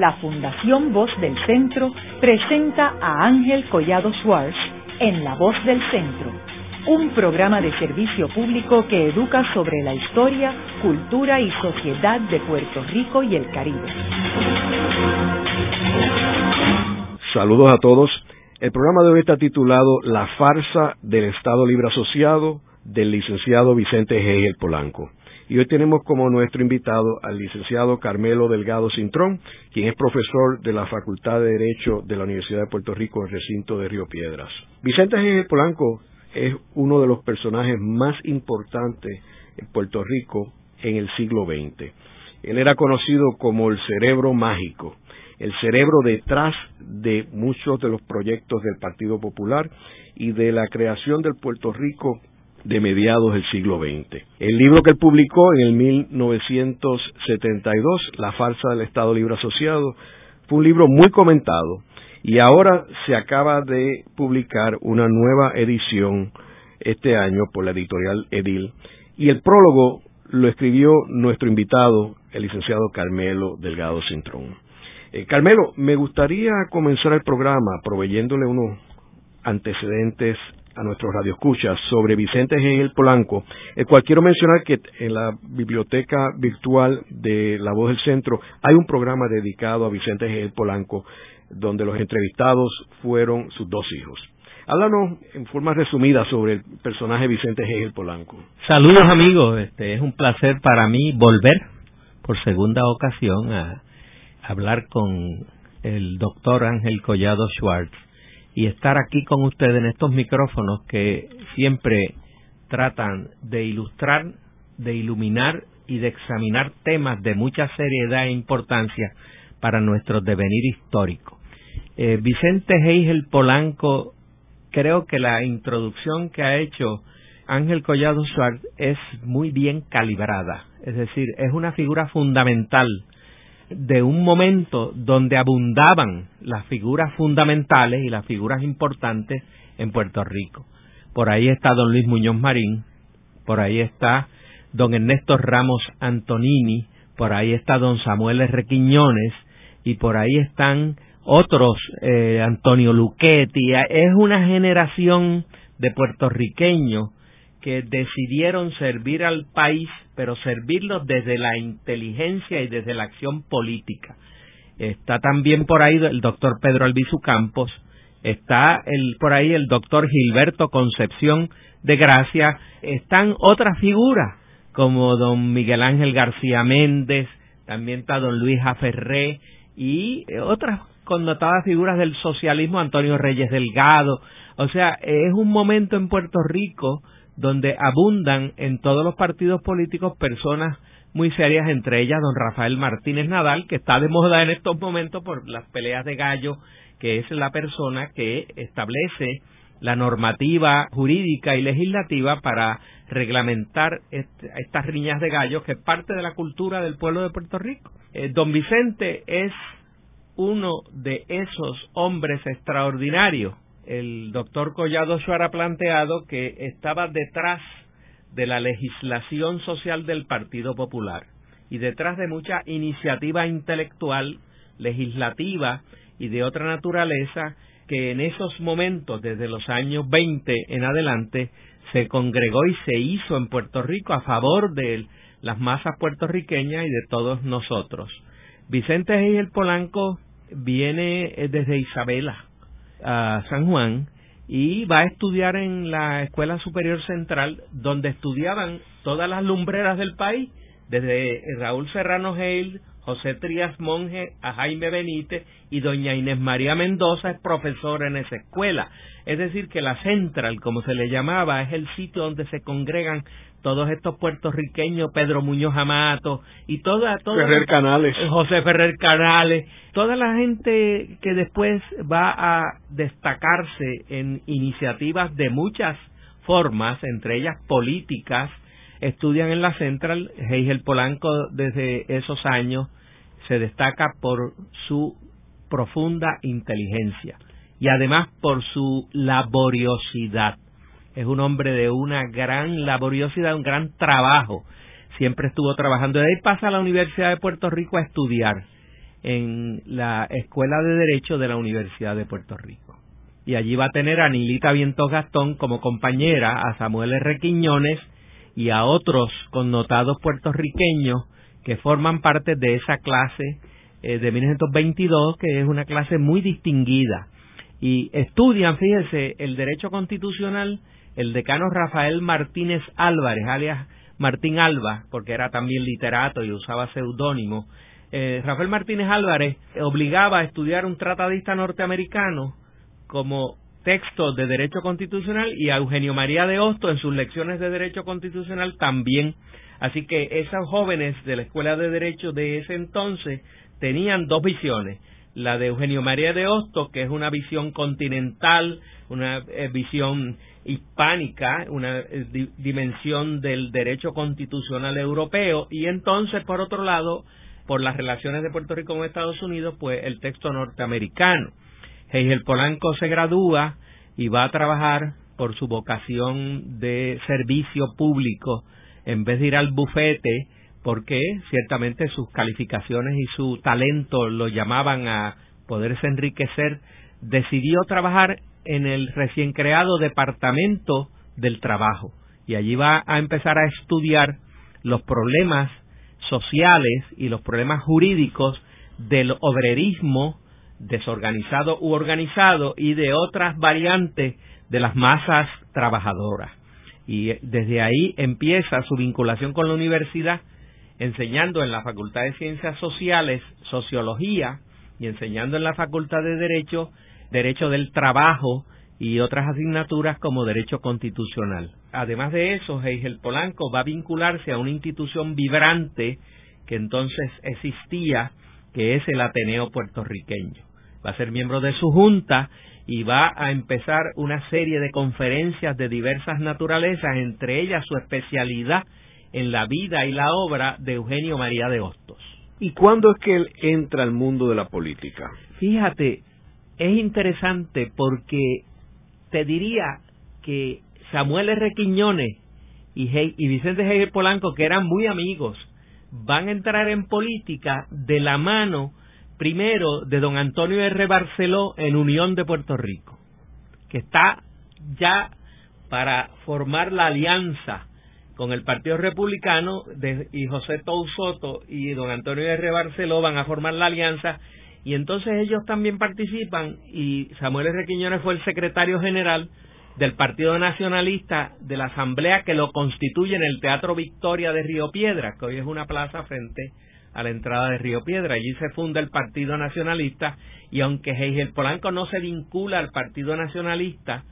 la Fundación Voz del Centro presenta a Ángel Collado Schwartz en La Voz del Centro, un programa de servicio público que educa sobre la historia, cultura y sociedad de Puerto Rico y el Caribe. Saludos a todos. El programa de hoy está titulado La farsa del Estado Libre Asociado del licenciado Vicente Hegel Polanco. Y hoy tenemos como nuestro invitado al licenciado Carmelo Delgado Cintrón, quien es profesor de la Facultad de Derecho de la Universidad de Puerto Rico en el recinto de Río Piedras. Vicente G. Polanco es uno de los personajes más importantes en Puerto Rico en el siglo XX. Él era conocido como el cerebro mágico, el cerebro detrás de muchos de los proyectos del Partido Popular y de la creación del Puerto Rico de mediados del siglo XX. El libro que él publicó en el 1972, La farsa del Estado Libre Asociado, fue un libro muy comentado y ahora se acaba de publicar una nueva edición este año por la editorial Edil y el prólogo lo escribió nuestro invitado, el licenciado Carmelo Delgado Cintrón. Eh, Carmelo, me gustaría comenzar el programa proveyéndole unos antecedentes a nuestros radioescuchas sobre Vicente G. Polanco, el cual quiero mencionar que en la biblioteca virtual de La Voz del Centro hay un programa dedicado a Vicente G. Polanco, donde los entrevistados fueron sus dos hijos. Háblanos en forma resumida sobre el personaje Vicente G. Polanco. Saludos amigos, este es un placer para mí volver por segunda ocasión a hablar con el doctor Ángel Collado Schwartz y estar aquí con ustedes en estos micrófonos que siempre tratan de ilustrar, de iluminar y de examinar temas de mucha seriedad e importancia para nuestro devenir histórico. Eh, Vicente Heigel Polanco, creo que la introducción que ha hecho Ángel Collado Schwartz es muy bien calibrada, es decir, es una figura fundamental de un momento donde abundaban las figuras fundamentales y las figuras importantes en Puerto Rico. Por ahí está don Luis Muñoz Marín, por ahí está don Ernesto Ramos Antonini, por ahí está don Samuel R. y por ahí están otros, eh, Antonio Luchetti. Es una generación de puertorriqueños que decidieron servir al país, pero servirlo desde la inteligencia y desde la acción política. Está también por ahí el doctor Pedro Albizu Campos, está el, por ahí el doctor Gilberto Concepción de Gracia, están otras figuras como don Miguel Ángel García Méndez, también está don Luis Aferré y otras connotadas figuras del socialismo, Antonio Reyes Delgado. O sea, es un momento en Puerto Rico donde abundan en todos los partidos políticos personas muy serias, entre ellas don Rafael Martínez Nadal, que está de moda en estos momentos por las peleas de gallo, que es la persona que establece la normativa jurídica y legislativa para reglamentar estas riñas de gallos, que es parte de la cultura del pueblo de Puerto Rico. Eh, don Vicente es uno de esos hombres extraordinarios el doctor Collado Suárez ha planteado que estaba detrás de la legislación social del Partido Popular y detrás de mucha iniciativa intelectual, legislativa y de otra naturaleza que en esos momentos, desde los años 20 en adelante, se congregó y se hizo en Puerto Rico a favor de las masas puertorriqueñas y de todos nosotros. Vicente el Polanco viene eh, desde Isabela, a San Juan y va a estudiar en la Escuela Superior Central, donde estudiaban todas las lumbreras del país, desde Raúl Serrano Hale, José Trías Monge, a Jaime Benítez y doña Inés María Mendoza es profesora en esa escuela. Es decir, que la Central, como se le llamaba, es el sitio donde se congregan todos estos puertorriqueños, Pedro Muñoz Amato y toda, toda Ferrer Canales, José Ferrer Canales, toda la gente que después va a destacarse en iniciativas de muchas formas, entre ellas políticas, estudian en la Central, Heigel Polanco desde esos años se destaca por su profunda inteligencia y además por su laboriosidad. Es un hombre de una gran laboriosidad, un gran trabajo. Siempre estuvo trabajando. De ahí pasa a la Universidad de Puerto Rico a estudiar. En la Escuela de Derecho de la Universidad de Puerto Rico. Y allí va a tener a Nilita Vientos Gastón como compañera, a Samuel R. Quiñones y a otros connotados puertorriqueños que forman parte de esa clase eh, de 1922, que es una clase muy distinguida. Y estudian, fíjese, el derecho constitucional, el decano Rafael Martínez Álvarez, alias Martín Alba, porque era también literato y usaba seudónimo. Eh, Rafael Martínez Álvarez obligaba a estudiar un tratadista norteamericano como texto de derecho constitucional y a Eugenio María de Hosto en sus lecciones de derecho constitucional también. Así que esos jóvenes de la Escuela de Derecho de ese entonces tenían dos visiones. La de Eugenio María de Hosto, que es una visión continental, una eh, visión hispánica, una eh, dimensión del derecho constitucional europeo, y entonces, por otro lado, por las relaciones de Puerto Rico con Estados Unidos, pues el texto norteamericano. Hegel Polanco se gradúa y va a trabajar por su vocación de servicio público en vez de ir al bufete porque ciertamente sus calificaciones y su talento lo llamaban a poderse enriquecer, decidió trabajar en el recién creado Departamento del Trabajo y allí va a empezar a estudiar los problemas sociales y los problemas jurídicos del obrerismo desorganizado u organizado y de otras variantes de las masas trabajadoras. Y desde ahí empieza su vinculación con la universidad enseñando en la Facultad de Ciencias Sociales sociología y enseñando en la Facultad de Derecho derecho del trabajo y otras asignaturas como derecho constitucional. Además de eso, Heigel Polanco va a vincularse a una institución vibrante que entonces existía, que es el Ateneo puertorriqueño. Va a ser miembro de su junta y va a empezar una serie de conferencias de diversas naturalezas, entre ellas su especialidad en la vida y la obra de Eugenio María de Hostos. ¿Y cuándo es que él entra al mundo de la política? Fíjate, es interesante porque te diría que Samuel R. Quiñones y, Vicente Hegel Polanco, que eran muy amigos, van a entrar en política de la mano primero de don Antonio R. Barceló en Unión de Puerto Rico, que está ya para formar la alianza con el Partido Republicano y José Soto y don Antonio R. Barceló van a formar la alianza y entonces ellos también participan y Samuel R. Quiñones fue el secretario general del Partido Nacionalista de la Asamblea que lo constituye en el Teatro Victoria de Río Piedra, que hoy es una plaza frente a la entrada de Río Piedra. Allí se funda el Partido Nacionalista y aunque Heigel Polanco no se vincula al Partido Nacionalista,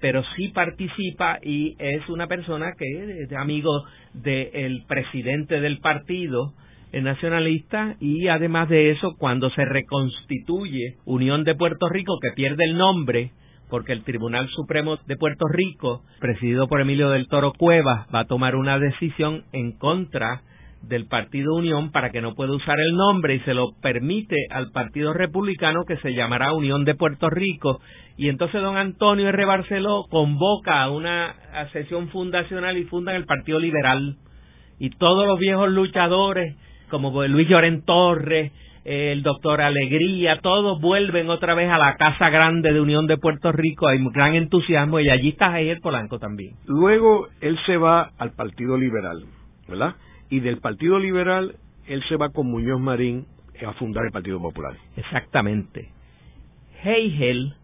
pero sí participa y es una persona que es amigo del presidente del partido nacionalista y además de eso cuando se reconstituye Unión de Puerto Rico que pierde el nombre porque el Tribunal Supremo de Puerto Rico presidido por Emilio del Toro Cuevas va a tomar una decisión en contra del Partido Unión para que no pueda usar el nombre y se lo permite al Partido Republicano que se llamará Unión de Puerto Rico y entonces don Antonio R. Barceló convoca a una sesión fundacional y fundan el Partido Liberal y todos los viejos luchadores como Luis Lloren Torres el doctor Alegría, todos vuelven otra vez a la Casa Grande de Unión de Puerto Rico, hay gran entusiasmo y allí está Jair Polanco también. Luego él se va al Partido Liberal, ¿verdad? y del Partido Liberal él se va con Muñoz Marín a fundar el Partido Popular. Exactamente. Hegel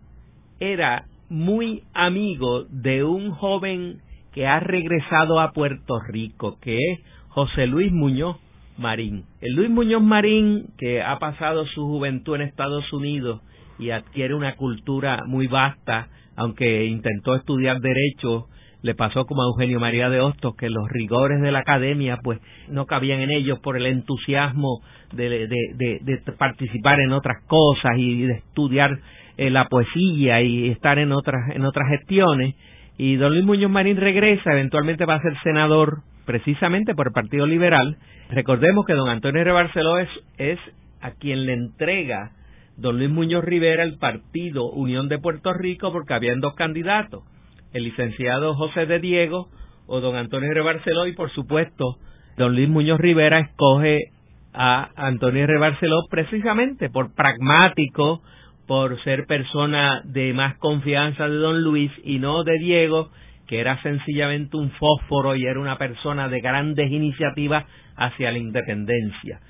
era muy amigo de un joven que ha regresado a Puerto Rico, que es José Luis Muñoz Marín. El Luis Muñoz Marín, que ha pasado su juventud en Estados Unidos y adquiere una cultura muy vasta, aunque intentó estudiar derecho le pasó como a Eugenio María de Hostos que los rigores de la academia pues no cabían en ellos por el entusiasmo de, participar en otras cosas y de estudiar eh, la poesía y estar en otras en otras gestiones y don Luis Muñoz Marín regresa eventualmente va a ser senador precisamente por el Partido Liberal recordemos que don Antonio R. Barceló es, es a quien le entrega don Luis Muñoz Rivera el partido Unión de Puerto Rico porque habían dos candidatos el licenciado José de Diego o don Antonio R. Barceló y por supuesto don Luis Muñoz Rivera escoge a Antonio R. Barceló precisamente por pragmático, por ser persona de más confianza de don Luis y no de Diego, que era sencillamente un fósforo y era una persona de grandes iniciativas hacia la independencia.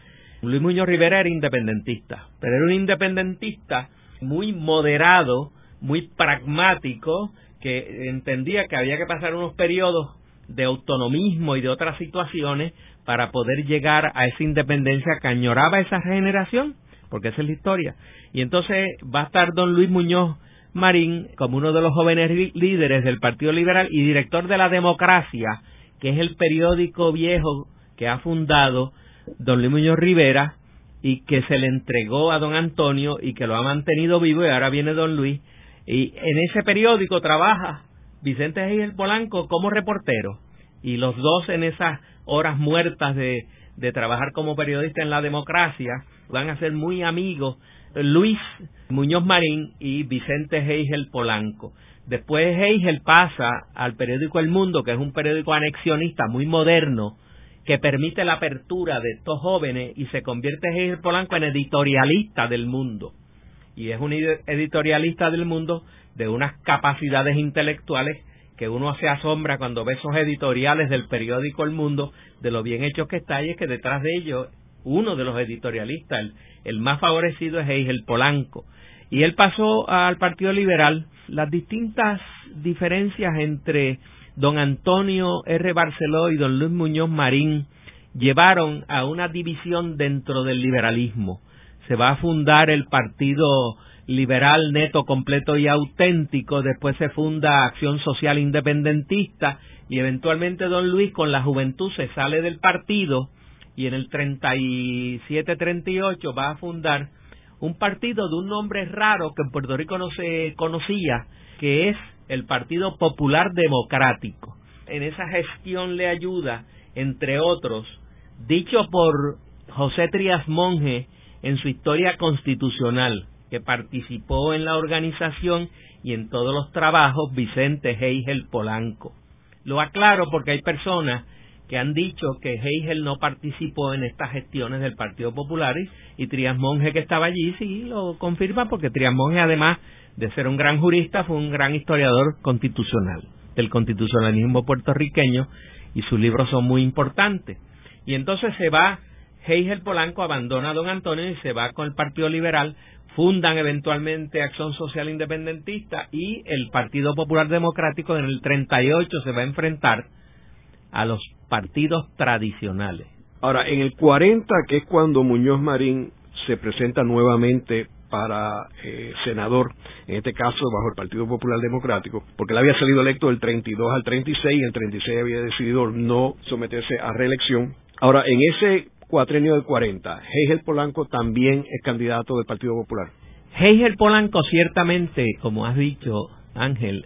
Luis Muñoz Rivera era independentista, pero era un independentista muy moderado, muy pragmático, que entendía que había que pasar unos periodos de autonomismo y de otras situaciones para poder llegar a esa independencia que añoraba esa generación, porque esa es la historia. Y entonces va a estar don Luis Muñoz Marín como uno de los jóvenes líderes del Partido Liberal y director de la Democracia, que es el periódico viejo que ha fundado don Luis Muñoz Rivera y que se le entregó a don Antonio y que lo ha mantenido vivo y ahora viene don Luis. Y en ese periódico trabaja Vicente Gil Polanco como reportero y los dos en esas horas muertas de, de trabajar como periodista en la democracia van a ser muy amigos Luis Muñoz Marín y Vicente Heigel Polanco. Después Heigel pasa al periódico El Mundo, que es un periódico anexionista muy moderno, que permite la apertura de estos jóvenes y se convierte Heigel Polanco en editorialista del mundo. Y es un editorialista del mundo de unas capacidades intelectuales que uno se asombra cuando ve esos editoriales del periódico El Mundo, de lo bien hechos que está, y es que detrás de ellos, uno de los editorialistas, el, más favorecido es Eigel Polanco. Y él pasó al Partido Liberal. Las distintas diferencias entre don Antonio R. Barceló y don Luis Muñoz Marín llevaron a una división dentro del liberalismo. Se va a fundar el Partido liberal neto, completo y auténtico, después se funda Acción Social Independentista y eventualmente don Luis con la juventud se sale del partido y en el 37-38 va a fundar un partido de un nombre raro que en Puerto Rico no se conocía, que es el Partido Popular Democrático. En esa gestión le ayuda, entre otros, dicho por José Trías Monge en su historia constitucional, que participó en la organización y en todos los trabajos Vicente Heigel Polanco. Lo aclaro porque hay personas que han dicho que Heigel no participó en estas gestiones del Partido Popular y, Trias Monge que estaba allí sí lo confirma porque Trias Monge además de ser un gran jurista fue un gran historiador constitucional del constitucionalismo puertorriqueño y sus libros son muy importantes. Y entonces se va Heigel Polanco abandona a don Antonio y se va con el Partido Liberal fundan eventualmente Acción Social Independentista y el Partido Popular Democrático en el 38 se va a enfrentar a los partidos tradicionales. Ahora, en el 40, que es cuando Muñoz Marín se presenta nuevamente para eh, senador, en este caso bajo el Partido Popular Democrático, porque él había salido electo del 32 al 36 y el 36 había decidido no someterse a reelección. Ahora, en ese cuatrenio del 40. Heigel Polanco también es candidato del Partido Popular. Heigel Polanco ciertamente, como has dicho Ángel,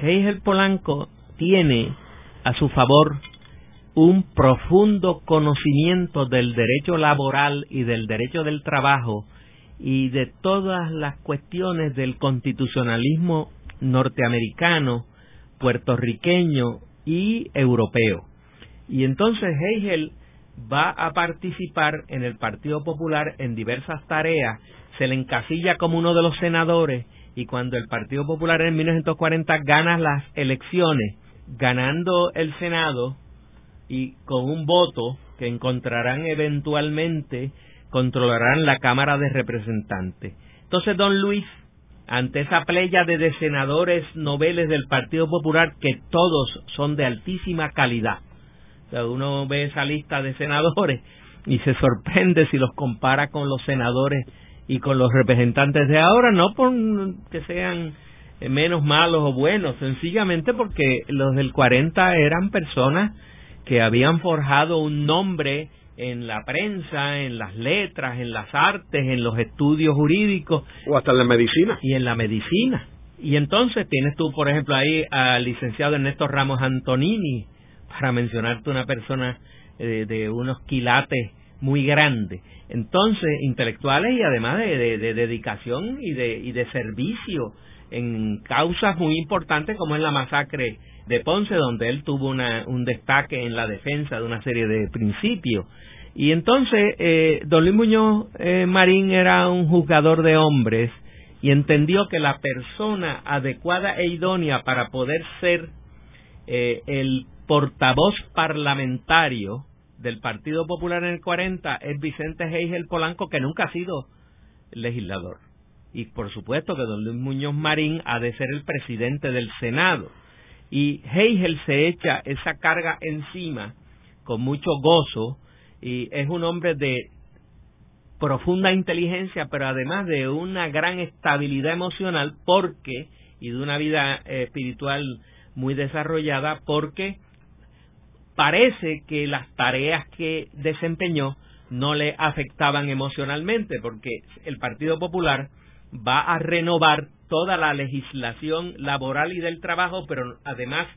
Heigel Polanco tiene a su favor un profundo conocimiento del derecho laboral y del derecho del trabajo y de todas las cuestiones del constitucionalismo norteamericano, puertorriqueño y europeo. Y entonces Hegel va a participar en el Partido Popular en diversas tareas, se le encasilla como uno de los senadores y cuando el Partido Popular en 1940 gana las elecciones, ganando el Senado y con un voto que encontrarán eventualmente, controlarán la Cámara de Representantes. Entonces, don Luis, ante esa playa de senadores noveles del Partido Popular, que todos son de altísima calidad, uno ve esa lista de senadores y se sorprende si los compara con los senadores y con los representantes de ahora, no por que sean menos malos o buenos, sencillamente porque los del 40 eran personas que habían forjado un nombre en la prensa, en las letras, en las artes, en los estudios jurídicos. O hasta en la medicina. Y en la medicina. Y entonces tienes tú, por ejemplo, ahí al licenciado Ernesto Ramos Antonini, para mencionarte una persona eh, de unos quilates muy grandes. Entonces, intelectuales y además de, dedicación y de, y de servicio en causas muy importantes como es la masacre de Ponce, donde él tuvo una, un destaque en la defensa de una serie de principios. Y entonces, eh, don Luis Muñoz eh, Marín era un juzgador de hombres y entendió que la persona adecuada e idónea para poder ser eh, el portavoz parlamentario del Partido Popular en el 40 es Vicente Heigel Polanco, que nunca ha sido legislador. Y por supuesto que don Luis Muñoz Marín ha de ser el presidente del Senado. Y Heigel se echa esa carga encima con mucho gozo y es un hombre de profunda inteligencia, pero además de una gran estabilidad emocional, porque, y de una vida eh, espiritual muy desarrollada, porque parece que las tareas que desempeñó no le afectaban emocionalmente, porque el Partido Popular va a renovar toda la legislación laboral y del trabajo, pero además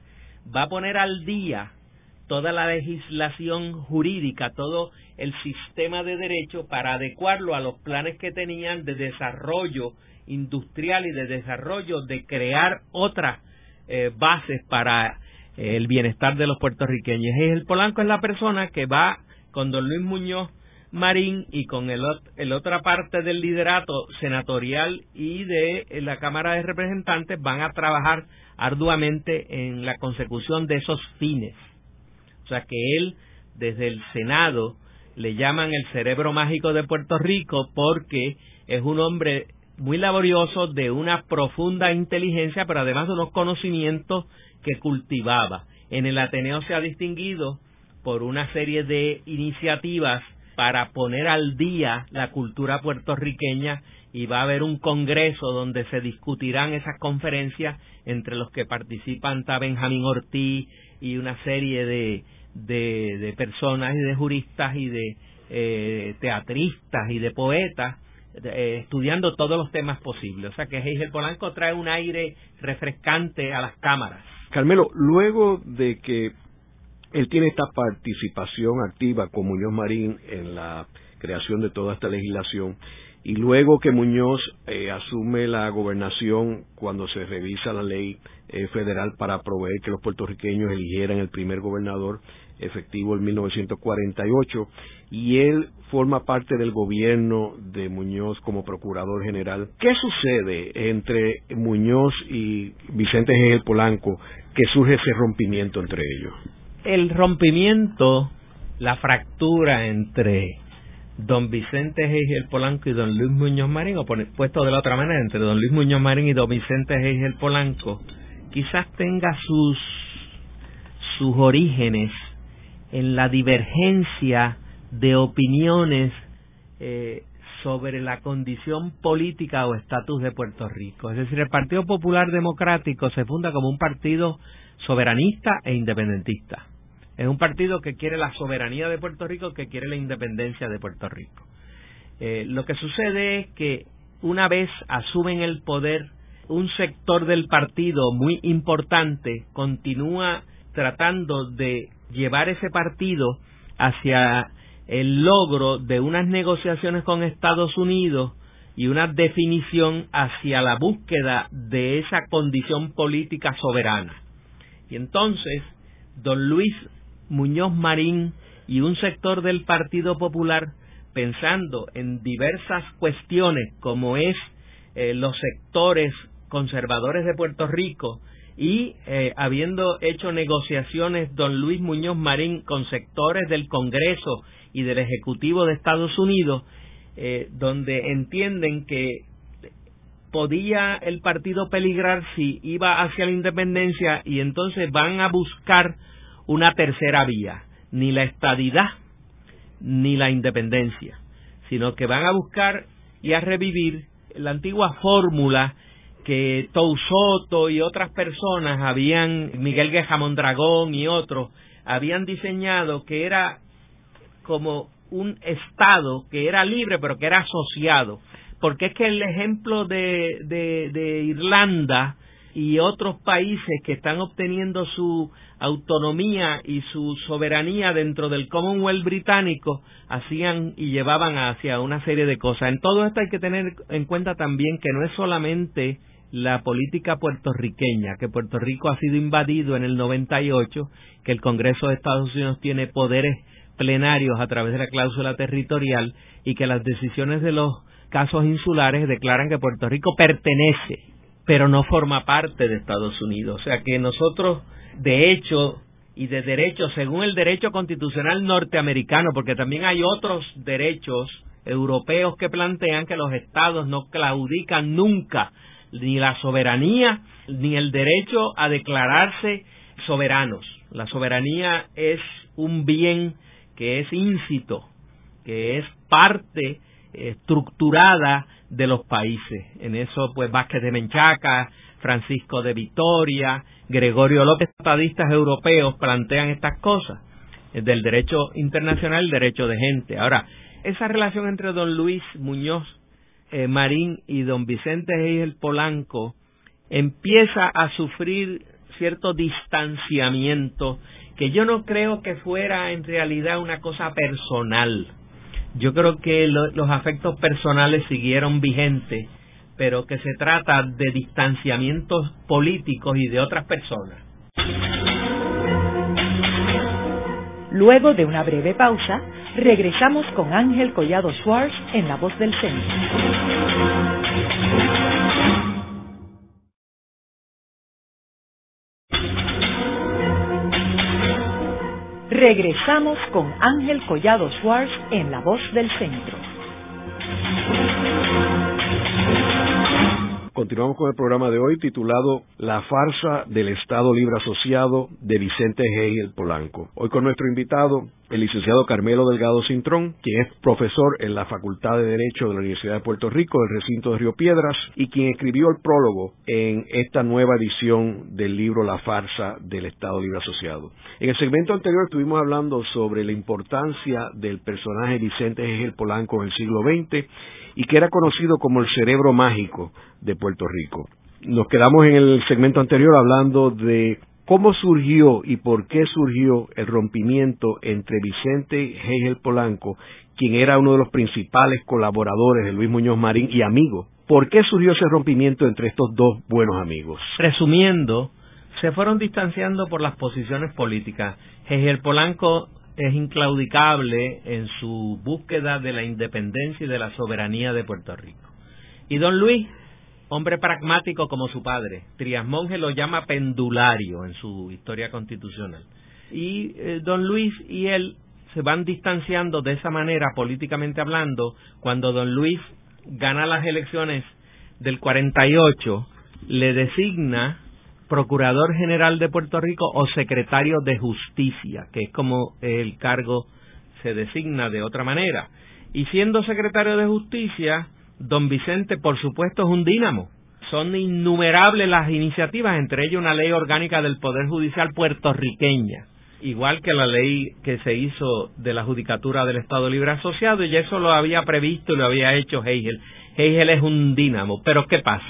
va a poner al día toda la legislación jurídica, todo el sistema de derecho para adecuarlo a los planes que tenían de desarrollo industrial y de desarrollo de crear otras eh, bases para el bienestar de los puertorriqueños. Y el Polanco es la persona que va con don Luis Muñoz Marín y con el, el otra parte del liderato senatorial y de la Cámara de Representantes van a trabajar arduamente en la consecución de esos fines. O sea que él, desde el Senado, le llaman el cerebro mágico de Puerto Rico porque es un hombre muy laborioso, de una profunda inteligencia, pero además de unos conocimientos que cultivaba. En el Ateneo se ha distinguido por una serie de iniciativas para poner al día la cultura puertorriqueña y va a haber un congreso donde se discutirán esas conferencias entre los que participan está Benjamín Ortiz y una serie de, de, personas y de juristas y de eh, teatristas y de poetas eh, estudiando todos los temas posibles. O sea que Heigel Polanco trae un aire refrescante a las cámaras. Carmelo, luego de que él tiene esta participación activa con Muñoz Marín en la creación de toda esta legislación, y luego que Muñoz eh, asume la gobernación cuando se revisa la ley federal para proveer que los puertorriqueños eligieran el primer gobernador, efectivo en 1948 y él forma parte del gobierno de Muñoz como procurador general. ¿Qué sucede entre Muñoz y Vicente G. Polanco que surge ese rompimiento entre ellos? El rompimiento, la fractura entre don Vicente G. Polanco y don Luis Muñoz Marín, o puesto de la otra manera, entre don Luis Muñoz Marín y don Vicente G. Polanco, quizás tenga sus sus orígenes en la divergencia de opiniones eh, sobre la condición política o estatus de Puerto Rico. Es decir, el Partido Popular Democrático se funda como un partido soberanista e independentista. Es un partido que quiere la soberanía de Puerto Rico, que quiere la independencia de Puerto Rico. Eh, lo que sucede es que una vez asumen el poder, un sector del partido muy importante continúa tratando de llevar ese partido hacia el logro de unas negociaciones con Estados Unidos y una definición hacia la búsqueda de esa condición política soberana. Y entonces, don Luis Muñoz Marín y un sector del Partido Popular, pensando en diversas cuestiones como es eh, los sectores conservadores de Puerto Rico, y eh, habiendo hecho negociaciones don Luis Muñoz Marín con sectores del Congreso y del Ejecutivo de Estados Unidos, eh, donde entienden que podía el partido peligrar si iba hacia la independencia y entonces van a buscar una tercera vía, ni la estadidad ni la independencia, sino que van a buscar y a revivir la antigua fórmula que Tousoto y otras personas habían, Miguel Gueja Dragón y otros, habían diseñado que era como un Estado que era libre pero que era asociado. Porque es que el ejemplo de, de, de Irlanda y otros países que están obteniendo su autonomía y su soberanía dentro del Commonwealth británico hacían y llevaban hacia una serie de cosas. En todo esto hay que tener en cuenta también que no es solamente la política puertorriqueña, que Puerto Rico ha sido invadido en el 98, que el Congreso de Estados Unidos tiene poderes plenarios a través de la cláusula territorial y que las decisiones de los casos insulares declaran que Puerto Rico pertenece, pero no forma parte de Estados Unidos. O sea que nosotros, de hecho y de derecho, según el derecho constitucional norteamericano, porque también hay otros derechos europeos que plantean que los estados no claudican nunca ni la soberanía ni el derecho a declararse soberanos. La soberanía es un bien que es íncito, que es parte estructurada de los países. En eso, pues Vázquez de Menchaca, Francisco de Vitoria, Gregorio López, estadistas europeos plantean estas cosas del derecho internacional, el derecho de gente. Ahora, esa relación entre don Luis Muñoz eh, Marín y don Vicente el Polanco empieza a sufrir cierto distanciamiento que yo no creo que fuera en realidad una cosa personal. Yo creo que los afectos personales siguieron vigentes, pero que se trata de distanciamientos políticos y de otras personas. Luego de una breve pausa, regresamos con Ángel Collado Schwartz en La Voz del Centro. Regresamos con Ángel Collado Schwartz en La Voz del Centro. Continuamos con el programa de hoy titulado La farsa del Estado Libre Asociado de Vicente Hegel Polanco. Hoy con nuestro invitado, el licenciado Carmelo Delgado Cintrón, quien es profesor en la Facultad de Derecho de la Universidad de Puerto Rico, del recinto de Río Piedras, y quien escribió el prólogo en esta nueva edición del libro La farsa del Estado Libre Asociado. En el segmento anterior estuvimos hablando sobre la importancia del personaje Vicente Hegel Polanco en el siglo XX y que era conocido como el cerebro mágico de Puerto Rico. Nos quedamos en el segmento anterior hablando de cómo surgió y por qué surgió el rompimiento entre Vicente Hegel Polanco, quien era uno de los principales colaboradores de Luis Muñoz Marín y amigo. ¿Por qué surgió ese rompimiento entre estos dos buenos amigos? Resumiendo, se fueron distanciando por las posiciones políticas. Hegel Polanco es inclaudicable en su búsqueda de la independencia y de la soberanía de Puerto Rico. Y don Luis, hombre pragmático como su padre, Trias Monge lo llama pendulario en su historia constitucional. Y eh, don Luis y él se van distanciando de esa manera, políticamente hablando, cuando don Luis gana las elecciones del 48, le designa Procurador General de Puerto Rico o Secretario de Justicia, que es como el cargo se designa de otra manera. Y siendo Secretario de Justicia, don Vicente, por supuesto, es un dínamo. Son innumerables las iniciativas, entre ellas una ley orgánica del Poder Judicial puertorriqueña, igual que la ley que se hizo de la Judicatura del Estado Libre Asociado, y eso lo había previsto y lo había hecho Hegel. Hegel es un dínamo, pero ¿qué pasa?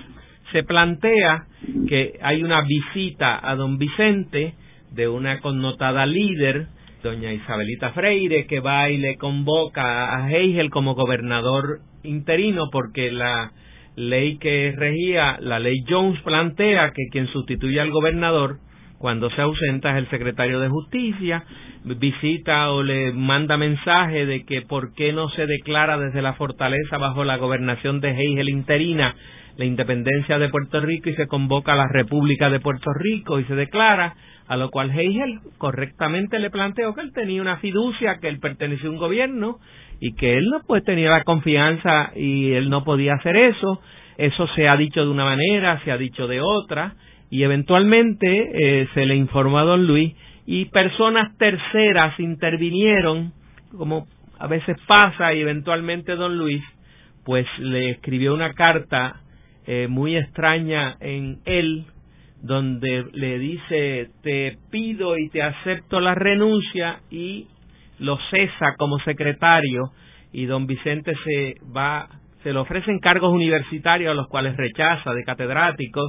se plantea que hay una visita a don Vicente de una connotada líder, doña Isabelita Freire, que va y le convoca a Hegel como gobernador interino porque la ley que regía, la ley Jones plantea que quien sustituye al gobernador cuando se ausenta es el secretario de justicia, visita o le manda mensaje de que por qué no se declara desde la fortaleza bajo la gobernación de Hegel interina la independencia de Puerto Rico y se convoca a la República de Puerto Rico y se declara, a lo cual Hegel correctamente le planteó que él tenía una fiducia, que él pertenecía a un gobierno y que él no pues tenía la confianza y él no podía hacer eso. Eso se ha dicho de una manera, se ha dicho de otra y eventualmente eh, se le informó a don Luis y personas terceras intervinieron, como a veces pasa y eventualmente don Luis pues le escribió una carta eh, muy extraña en él, donde le dice, te pido y te acepto la renuncia y lo cesa como secretario y don Vicente se va, se le ofrecen cargos universitarios a los cuales rechaza de catedrático,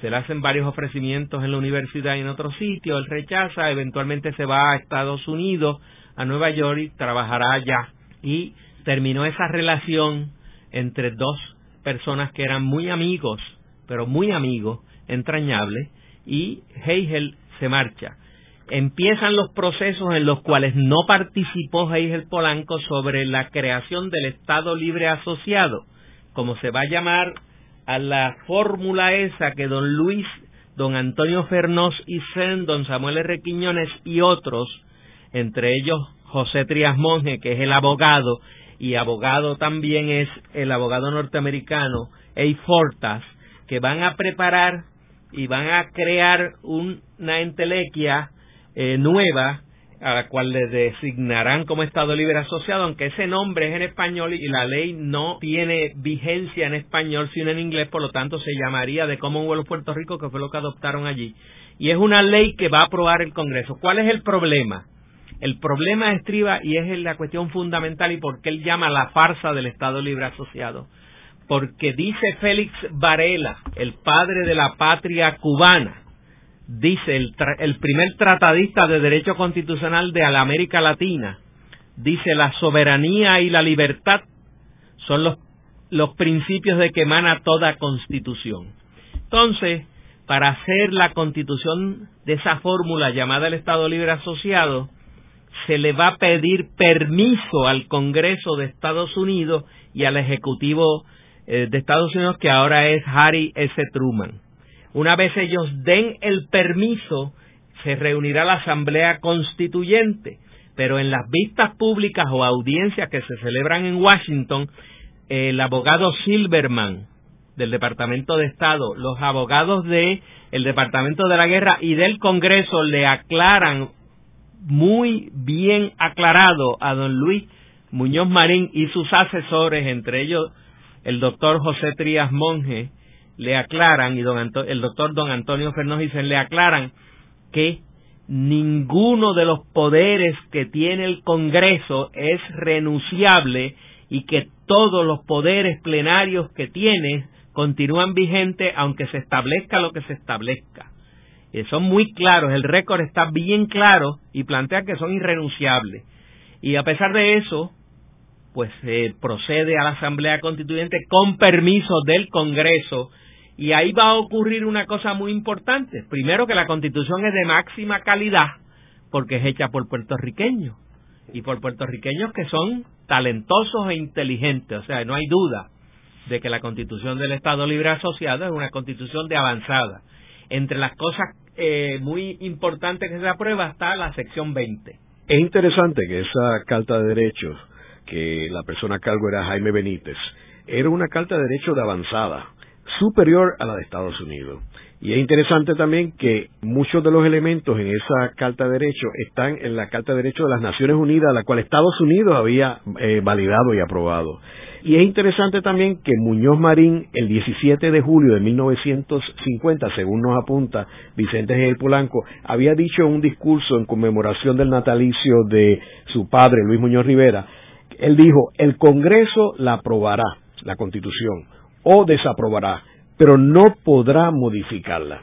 se le hacen varios ofrecimientos en la universidad y en otro sitio, él rechaza, eventualmente se va a Estados Unidos, a Nueva York y trabajará allá. Y terminó esa relación entre dos personas que eran muy amigos, pero muy amigos, entrañables, y Hegel se marcha. Empiezan los procesos en los cuales no participó Heigel Polanco sobre la creación del Estado Libre Asociado, como se va a llamar a la fórmula esa que don Luis, don Antonio Fernós y Sen, don Samuel R. Quiñones y otros, entre ellos José Trias Monge, que es el abogado, y abogado también es el abogado norteamericano A. Fortas, que van a preparar y van a crear una entelequia eh, nueva a la cual le designarán como Estado Libre Asociado, aunque ese nombre es en español y la ley no tiene vigencia en español sino en inglés, por lo tanto se llamaría de Commonwealth Puerto Rico, que fue lo que adoptaron allí. Y es una ley que va a aprobar el Congreso. ¿Cuál es el problema? El problema estriba y es la cuestión fundamental y por qué él llama la farsa del Estado Libre Asociado. Porque dice Félix Varela, el padre de la patria cubana, dice el, el primer tratadista de derecho constitucional de la América Latina, dice la soberanía y la libertad son los, los principios de que emana toda constitución. Entonces, para hacer la constitución de esa fórmula llamada el Estado Libre Asociado, se le va a pedir permiso al Congreso de Estados Unidos y al Ejecutivo eh, de Estados Unidos, que ahora es Harry S. Truman. Una vez ellos den el permiso, se reunirá la Asamblea Constituyente, pero en las vistas públicas o audiencias que se celebran en Washington, el abogado Silverman del Departamento de Estado, los abogados de el Departamento de la Guerra y del Congreso le aclaran muy bien aclarado a don Luis Muñoz Marín y sus asesores, entre ellos el doctor José Trías Monge, le aclaran, y don el doctor don Antonio Fernández le aclaran que ninguno de los poderes que tiene el Congreso es renunciable y que todos los poderes plenarios que tiene continúan vigentes aunque se establezca lo que se establezca. Y son muy claros, el récord está bien claro y plantea que son irrenunciables. Y a pesar de eso, pues se procede a la Asamblea Constituyente con permiso del Congreso y ahí va a ocurrir una cosa muy importante. Primero que la constitución es de máxima calidad porque es hecha por puertorriqueños y por puertorriqueños que son talentosos e inteligentes. O sea, no hay duda de que la constitución del Estado Libre Asociado es una constitución de avanzada. Entre las cosas eh, muy importantes que se aprueba está la sección 20. Es interesante que esa carta de derechos, que la persona a cargo era Jaime Benítez, era una carta de derechos de avanzada superior a la de Estados Unidos. Y es interesante también que muchos de los elementos en esa Carta de Derechos están en la Carta de Derechos de las Naciones Unidas, la cual Estados Unidos había eh, validado y aprobado. Y es interesante también que Muñoz Marín, el 17 de julio de 1950, según nos apunta Vicente G. Polanco, había dicho en un discurso en conmemoración del natalicio de su padre, Luis Muñoz Rivera, él dijo, el Congreso la aprobará, la Constitución, o desaprobará, pero no podrá modificarla.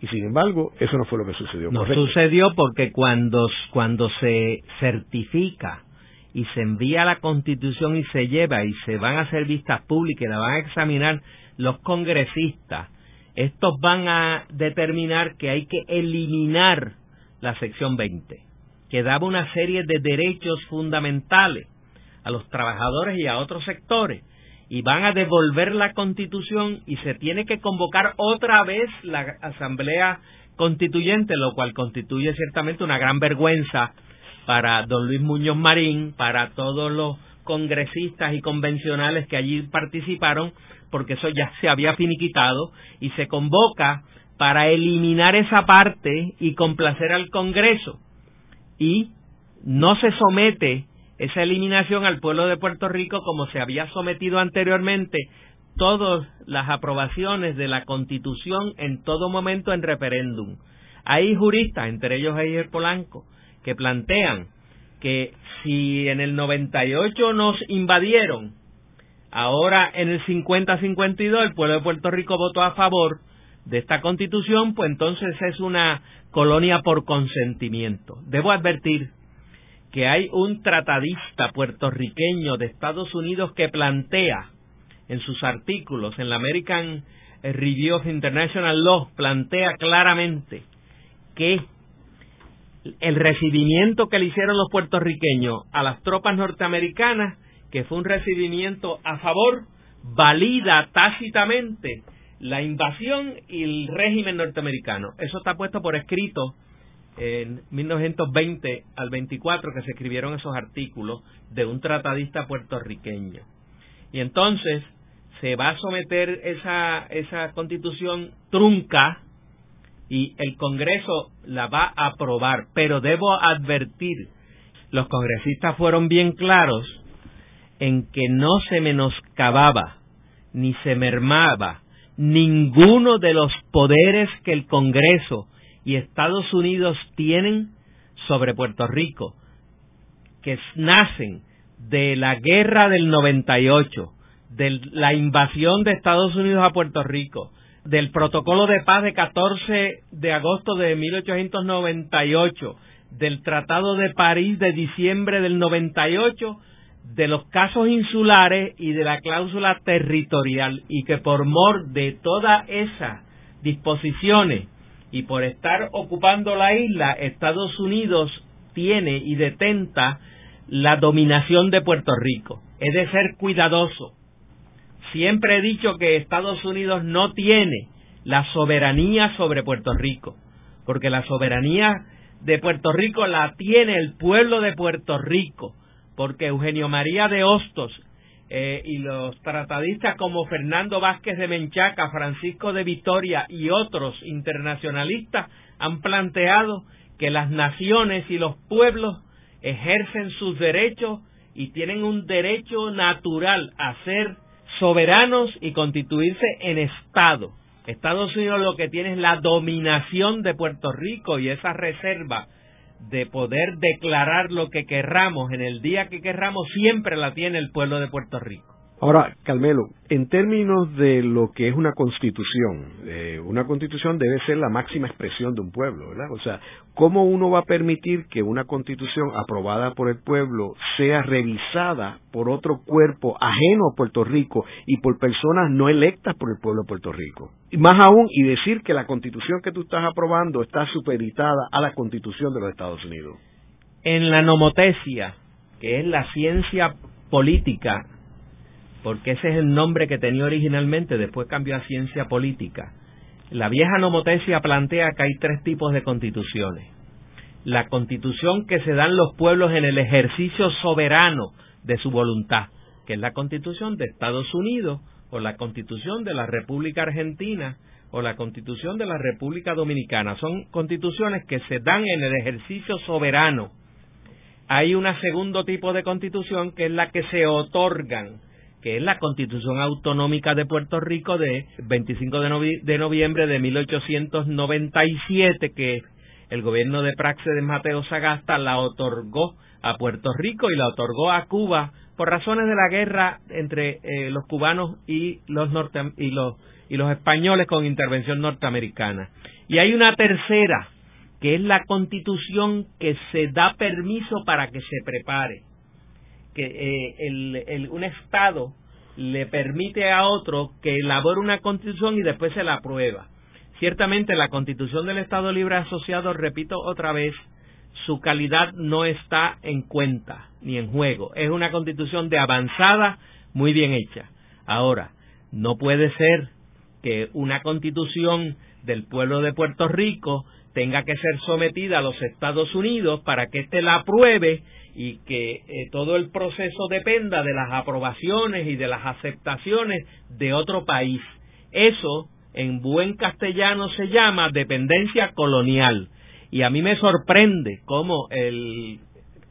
Y sin embargo, eso no fue lo que sucedió. No sucedió porque cuando, cuando se certifica y se envía la constitución y se lleva y se van a hacer vistas públicas y la van a examinar los congresistas, estos van a determinar que hay que eliminar la sección 20, que daba una serie de derechos fundamentales a los trabajadores y a otros sectores y van a devolver la constitución y se tiene que convocar otra vez la asamblea constituyente, lo cual constituye ciertamente una gran vergüenza para don Luis Muñoz Marín, para todos los congresistas y convencionales que allí participaron, porque eso ya se había finiquitado y se convoca para eliminar esa parte y complacer al Congreso. Y no se somete esa eliminación al pueblo de Puerto Rico como se había sometido anteriormente todas las aprobaciones de la Constitución en todo momento en referéndum. Hay juristas, entre ellos Eiger Polanco, que plantean que si en el 98 nos invadieron, ahora en el 50-52 el pueblo de Puerto Rico votó a favor de esta constitución, pues entonces es una colonia por consentimiento. Debo advertir que hay un tratadista puertorriqueño de Estados Unidos que plantea en sus artículos en la American Review of International Law plantea claramente que el recibimiento que le hicieron los puertorriqueños a las tropas norteamericanas, que fue un recibimiento a favor, valida tácitamente la invasión y el régimen norteamericano. Eso está puesto por escrito en 1920 al 24 que se escribieron esos artículos de un tratadista puertorriqueño. Y entonces se va a someter esa, esa constitución trunca y el Congreso la va a aprobar, pero debo advertir, los congresistas fueron bien claros en que no se menoscababa ni se mermaba ninguno de los poderes que el Congreso y Estados Unidos tienen sobre Puerto Rico, que nacen de la guerra del 98, de la invasión de Estados Unidos a Puerto Rico, del protocolo de paz de 14 de agosto de 1898, del Tratado de París de diciembre del 98, de los casos insulares y de la cláusula territorial, y que por mor de todas esas disposiciones y por estar ocupando la isla, Estados Unidos tiene y detenta la dominación de Puerto Rico. Es de ser cuidadoso. Siempre he dicho que Estados Unidos no tiene la soberanía sobre Puerto Rico, porque la soberanía de Puerto Rico la tiene el pueblo de Puerto Rico, porque Eugenio María de Hostos eh, y los tratadistas como Fernando Vázquez de Menchaca, Francisco de Vitoria y otros internacionalistas han planteado que las naciones y los pueblos ejercen sus derechos y tienen un derecho natural a ser soberanos y constituirse en Estado. Estados Unidos lo que tiene es la dominación de Puerto Rico y esa reserva de poder declarar lo que querramos en el día que querramos siempre la tiene el pueblo de Puerto Rico. Ahora, Carmelo, en términos de lo que es una constitución, eh, una constitución debe ser la máxima expresión de un pueblo, ¿verdad? O sea, ¿cómo uno va a permitir que una constitución aprobada por el pueblo sea revisada por otro cuerpo ajeno a Puerto Rico y por personas no electas por el pueblo de Puerto Rico? Y más aún, y decir que la constitución que tú estás aprobando está supeditada a la constitución de los Estados Unidos. En la nomotesia, que es la ciencia política porque ese es el nombre que tenía originalmente, después cambió a ciencia política. La vieja nomotesia plantea que hay tres tipos de constituciones. La constitución que se dan los pueblos en el ejercicio soberano de su voluntad, que es la constitución de Estados Unidos, o la constitución de la República Argentina, o la constitución de la República Dominicana. Son constituciones que se dan en el ejercicio soberano. Hay un segundo tipo de constitución que es la que se otorgan que es la Constitución Autonómica de Puerto Rico de 25 de, de noviembre de 1897, que el gobierno de Praxedes Mateo Sagasta la otorgó a Puerto Rico y la otorgó a Cuba por razones de la guerra entre eh, los cubanos y los, norte y los y los españoles con intervención norteamericana. Y hay una tercera, que es la constitución que se da permiso para que se prepare que eh, el, un Estado le permite a otro que elabore una constitución y después se la aprueba. Ciertamente la constitución del Estado Libre Asociado, repito otra vez, su calidad no está en cuenta ni en juego. Es una constitución de avanzada, muy bien hecha. Ahora, no puede ser que una constitución del pueblo de Puerto Rico tenga que ser sometida a los Estados Unidos para que éste la apruebe y que eh, todo el proceso dependa de las aprobaciones y de las aceptaciones de otro país. Eso, en buen castellano, se llama dependencia colonial. Y a mí me sorprende cómo el,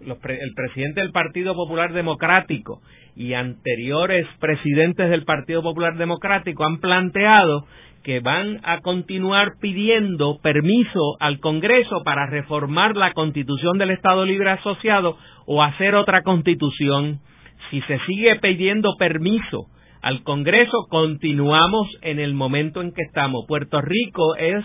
el presidente del Partido Popular Democrático y anteriores presidentes del Partido Popular Democrático han planteado que van a continuar pidiendo permiso al Congreso para reformar la Constitución del Estado Libre Asociado o hacer otra Constitución. Si se sigue pidiendo permiso al Congreso, continuamos en el momento en que estamos. Puerto Rico es,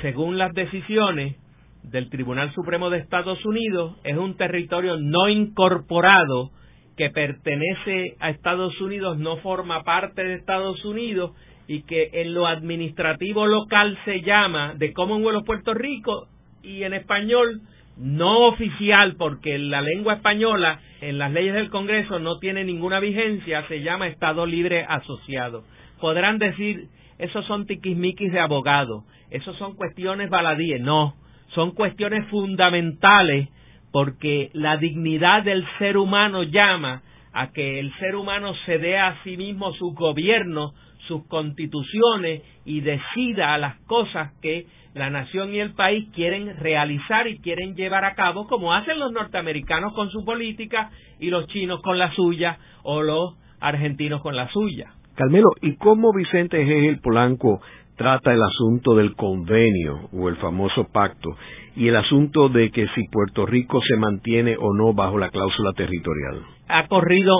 según las decisiones del Tribunal Supremo de Estados Unidos, es un territorio no incorporado que pertenece a Estados Unidos, no forma parte de Estados Unidos y que en lo administrativo local se llama de Commonwealth of Puerto Rico y en español no oficial, porque la lengua española en las leyes del Congreso no tiene ninguna vigencia, se llama Estado Libre Asociado. Podrán decir, esos son tiquismiquis de abogado, esos son cuestiones baladíes. No, son cuestiones fundamentales porque la dignidad del ser humano llama a que el ser humano se dé a sí mismo su gobierno, sus constituciones y decida las cosas que la nación y el país quieren realizar y quieren llevar a cabo, como hacen los norteamericanos con su política y los chinos con la suya o los argentinos con la suya. Carmelo, ¿y cómo Vicente G. Polanco trata el asunto del convenio o el famoso pacto y el asunto de que si Puerto Rico se mantiene o no bajo la cláusula territorial? Ha corrido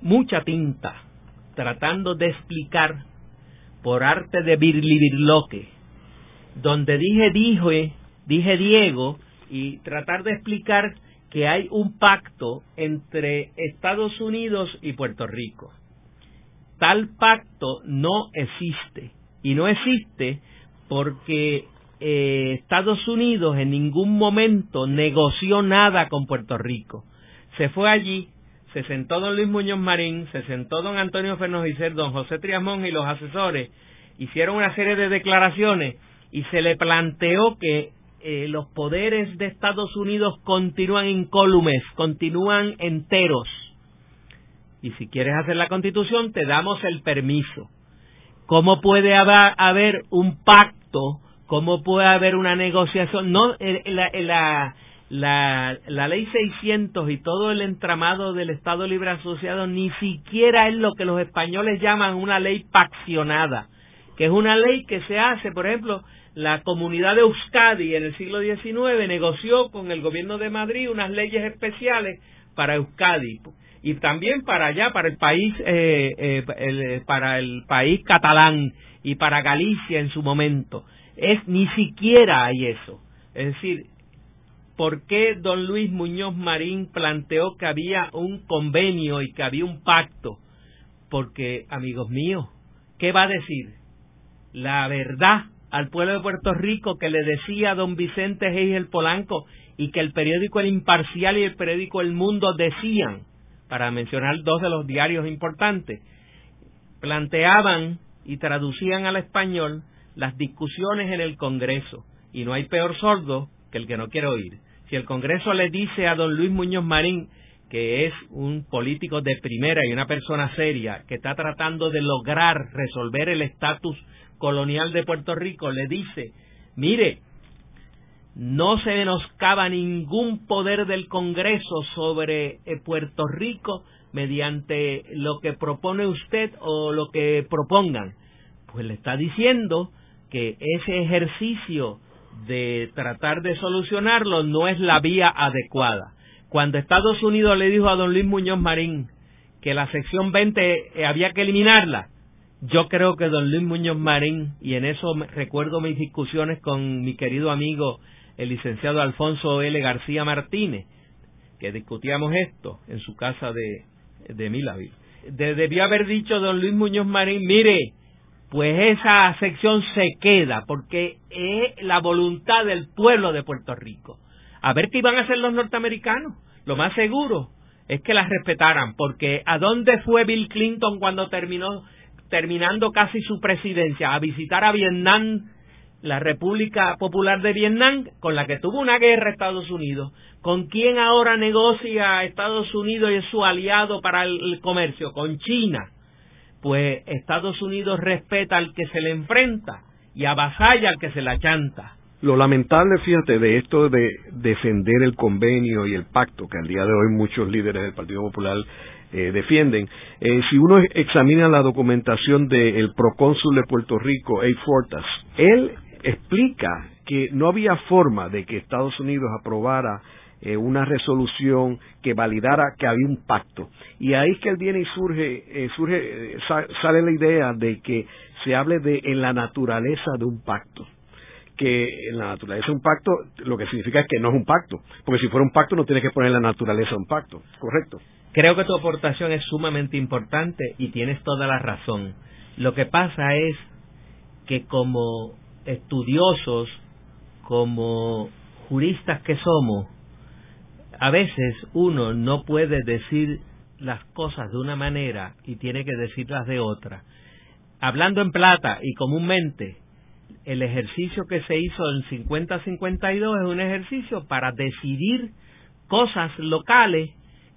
mucha tinta tratando de explicar por arte de birlibirloque, donde dije dijo, dije Diego, y tratar de explicar que hay un pacto entre Estados Unidos y Puerto Rico. Tal pacto no existe, y no existe porque eh, Estados Unidos en ningún momento negoció nada con Puerto Rico. Se fue allí, se sentó don Luis Muñoz Marín, se sentó don Antonio Fernández don José Triamón y los asesores, hicieron una serie de declaraciones y se le planteó que eh, los poderes de Estados Unidos continúan incólumes, continúan enteros. Y si quieres hacer la constitución, te damos el permiso. ¿Cómo puede haber, un pacto? ¿Cómo puede haber una negociación? No, eh, la, la, la, la ley 600 y todo el entramado del Estado Libre Asociado ni siquiera es lo que los españoles llaman una ley paccionada, que es una ley que se hace, por ejemplo, la comunidad de Euskadi en el siglo XIX negoció con el gobierno de Madrid unas leyes especiales para Euskadi y también para allá, para el país, eh, eh, para el país catalán y para Galicia en su momento. Es ni siquiera hay eso. Es decir, ¿por qué don Luis Muñoz Marín planteó que había un convenio y que había un pacto? Porque, amigos míos, ¿qué va a decir? La verdad al pueblo de Puerto Rico que le decía don Vicente el Polanco y que el periódico El Imparcial y el periódico El Mundo decían, para mencionar dos de los diarios importantes, planteaban y traducían al español las discusiones en el Congreso. Y no hay peor sordo que el que no quiere oír. Si el Congreso le dice a don Luis Muñoz Marín que es un político de primera y una persona seria que está tratando de lograr resolver el estatus colonial de Puerto Rico le dice, mire, no se menoscaba ningún poder del Congreso sobre eh, Puerto Rico mediante lo que propone usted o lo que propongan. Pues le está diciendo que ese ejercicio de tratar de solucionarlo no es la vía adecuada. Cuando Estados Unidos le dijo a don Luis Muñoz Marín que la sección 20 eh, había que eliminarla, yo creo que don Luis Muñoz Marín, y en eso recuerdo mis discusiones con mi querido amigo el licenciado Alfonso L. García Martínez, que discutíamos esto en su casa de, de Milaville. debió haber dicho don Luis Muñoz Marín, mire, pues esa sección se queda porque es la voluntad del pueblo de Puerto Rico. A ver qué iban a hacer los norteamericanos. Lo más seguro es que las respetaran, porque ¿a dónde fue Bill Clinton cuando terminó terminando casi su presidencia, a visitar a Vietnam, la República Popular de Vietnam, con la que tuvo una guerra Estados Unidos, con quién ahora negocia Estados Unidos y es su aliado para el comercio, con China. Pues Estados Unidos respeta al que se le enfrenta y avasalla al que se la chanta. Lo lamentable, fíjate, de esto de defender el convenio y el pacto que al día de hoy muchos líderes del Partido Popular eh, defienden. Eh, si uno examina la documentación del procónsul de Puerto Rico, A. Fortas, él explica que no había forma de que Estados Unidos aprobara eh, una resolución que validara que había un pacto. Y ahí es que él viene y surge, surge sale la idea de que se hable de en la naturaleza de un pacto que en la naturaleza un pacto lo que significa es que no es un pacto, porque si fuera un pacto no tiene que poner en la naturaleza un pacto, ¿correcto? Creo que tu aportación es sumamente importante y tienes toda la razón. Lo que pasa es que como estudiosos, como juristas que somos, a veces uno no puede decir las cosas de una manera y tiene que decirlas de otra. Hablando en plata y comúnmente, el ejercicio que se hizo en 50-52 es un ejercicio para decidir cosas locales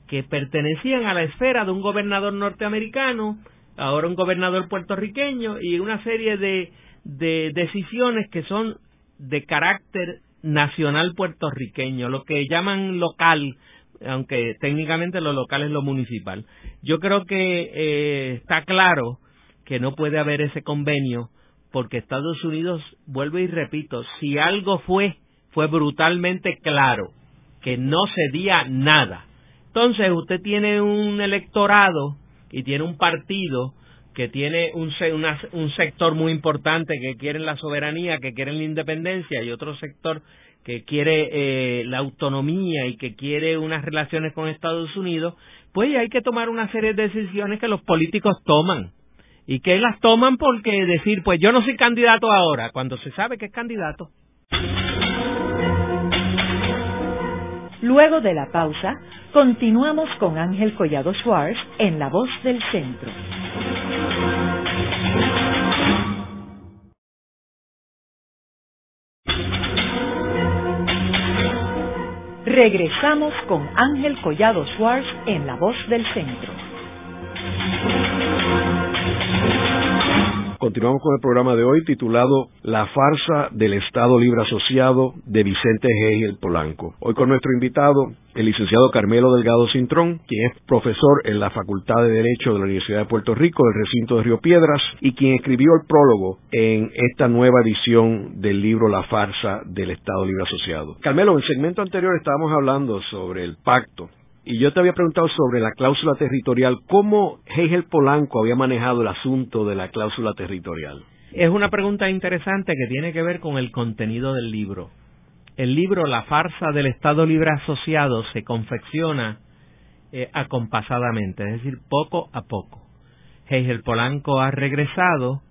que pertenecían a la esfera de un gobernador norteamericano, ahora un gobernador puertorriqueño y una serie de, de decisiones que son de carácter nacional puertorriqueño, lo que llaman local, aunque técnicamente lo local es lo municipal. Yo creo que eh, está claro que no puede haber ese convenio porque Estados Unidos, vuelvo y repito, si algo fue, fue brutalmente claro, que no cedía nada. Entonces usted tiene un electorado y tiene un partido que tiene un, un sector muy importante que quiere la soberanía, que quiere la independencia y otro sector que quiere eh, la autonomía y que quiere unas relaciones con Estados Unidos, pues hay que tomar una serie de decisiones que los políticos toman y que las toman porque decir, pues yo no soy candidato ahora, cuando se sabe que es candidato. Luego de la pausa, continuamos con Ángel Collado Schwartz en La Voz del Centro. Regresamos con Ángel Collado Schwartz en La Voz del Centro. Continuamos con el programa de hoy titulado La farsa del Estado Libre Asociado de Vicente Hegel Polanco. Hoy con nuestro invitado, el licenciado Carmelo Delgado Cintrón, quien es profesor en la Facultad de Derecho de la Universidad de Puerto Rico, del recinto de Río Piedras, y quien escribió el prólogo en esta nueva edición del libro La farsa del Estado Libre Asociado. Carmelo, en el segmento anterior estábamos hablando sobre el pacto y yo te había preguntado sobre la cláusula territorial, ¿cómo Hegel Polanco había manejado el asunto de la cláusula territorial? Es una pregunta interesante que tiene que ver con el contenido del libro. El libro La farsa del Estado Libre Asociado se confecciona eh, acompasadamente, es decir, poco a poco. Hegel Polanco ha regresado,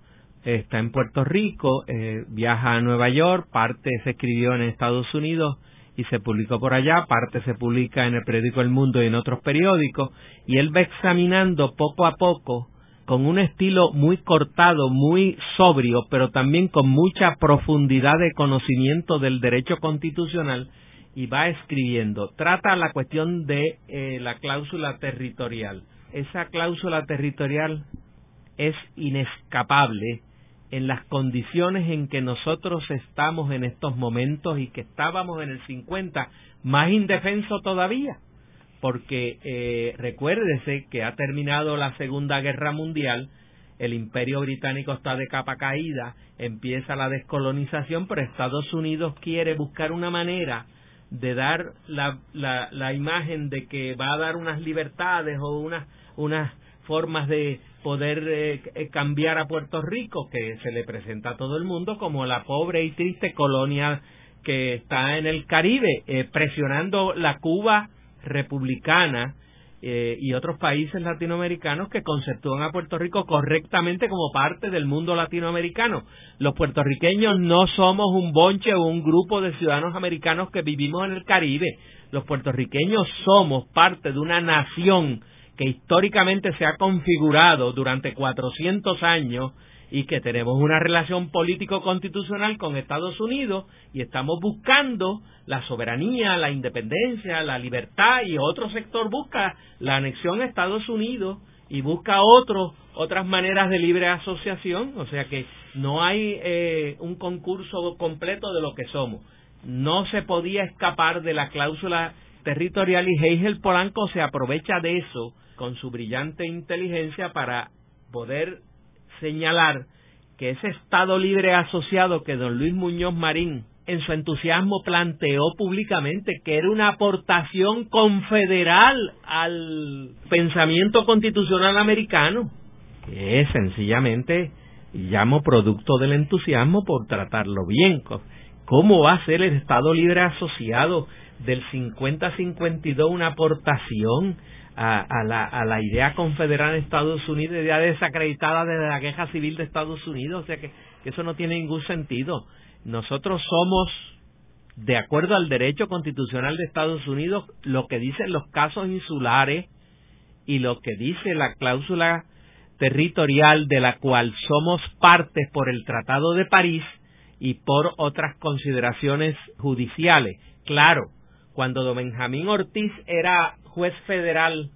está en Puerto Rico, eh, viaja a Nueva York, parte se escribió en Estados Unidos y se publicó por allá, parte se publica en el periódico El Mundo y en otros periódicos, y él va examinando poco a poco, con un estilo muy cortado, muy sobrio, pero también con mucha profundidad de conocimiento del derecho constitucional, y va escribiendo. Trata la cuestión de eh, la cláusula territorial. Esa cláusula territorial es inescapable en las condiciones en que nosotros estamos en estos momentos y que estábamos en el 50, más indefenso todavía, porque eh, recuérdese que ha terminado la Segunda Guerra Mundial, el imperio británico está de capa caída, empieza la descolonización, pero Estados Unidos quiere buscar una manera de dar la, la, la imagen de que va a dar unas libertades o unas, unas formas de poder eh, eh, cambiar a Puerto Rico, que se le presenta a todo el mundo como la pobre y triste colonia que está en el Caribe, eh, presionando la Cuba republicana y otros países latinoamericanos que conceptúan a Puerto Rico correctamente como parte del mundo latinoamericano. Los puertorriqueños no somos un bonche o un grupo de ciudadanos americanos que vivimos en el Caribe. Los puertorriqueños somos parte de una nación que históricamente se ha configurado durante 400 años y que tenemos una relación político-constitucional con Estados Unidos y estamos buscando la soberanía, la independencia, la libertad y otro sector busca la anexión a Estados Unidos y busca otro, otras maneras de libre asociación, o sea que no hay eh, un concurso completo de lo que somos. No se podía escapar de la cláusula territorial y Hegel Polanco se aprovecha de eso con su brillante inteligencia para poder señalar que ese Estado libre asociado que don Luis Muñoz Marín en su entusiasmo planteó públicamente que era una aportación confederal al pensamiento constitucional americano, que es sencillamente llamo producto del entusiasmo por tratarlo bien. ¿Cómo va a ser el Estado libre asociado del 50-52 una aportación a, la, a la idea confederal en Estados Unidos, idea desacreditada desde la queja civil de Estados Unidos, o sea que, eso no tiene ningún sentido. Nosotros somos de acuerdo al derecho constitucional de Estados Unidos, lo que dicen los casos insulares y lo que dice la cláusula territorial de la cual somos partes por el Tratado de París y por otras consideraciones judiciales. Claro, cuando don Benjamín Ortiz era juez federal,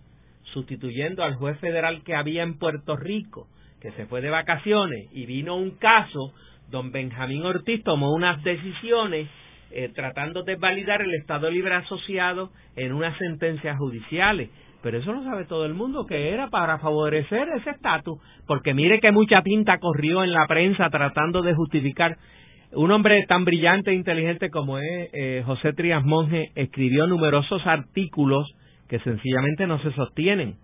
sustituyendo al juez federal que había en Puerto Rico, que se fue de vacaciones y vino un caso, don Benjamín Ortiz tomó unas decisiones eh, tratando de validar el Estado Libre Asociado en unas sentencias judiciales. Pero eso lo sabe todo el mundo, que era para favorecer ese estatus, porque mire que mucha tinta corrió en la prensa tratando de justificar. Un hombre tan brillante e inteligente como es eh, José Trías Monge escribió numerosos artículos que sencillamente no se sostienen.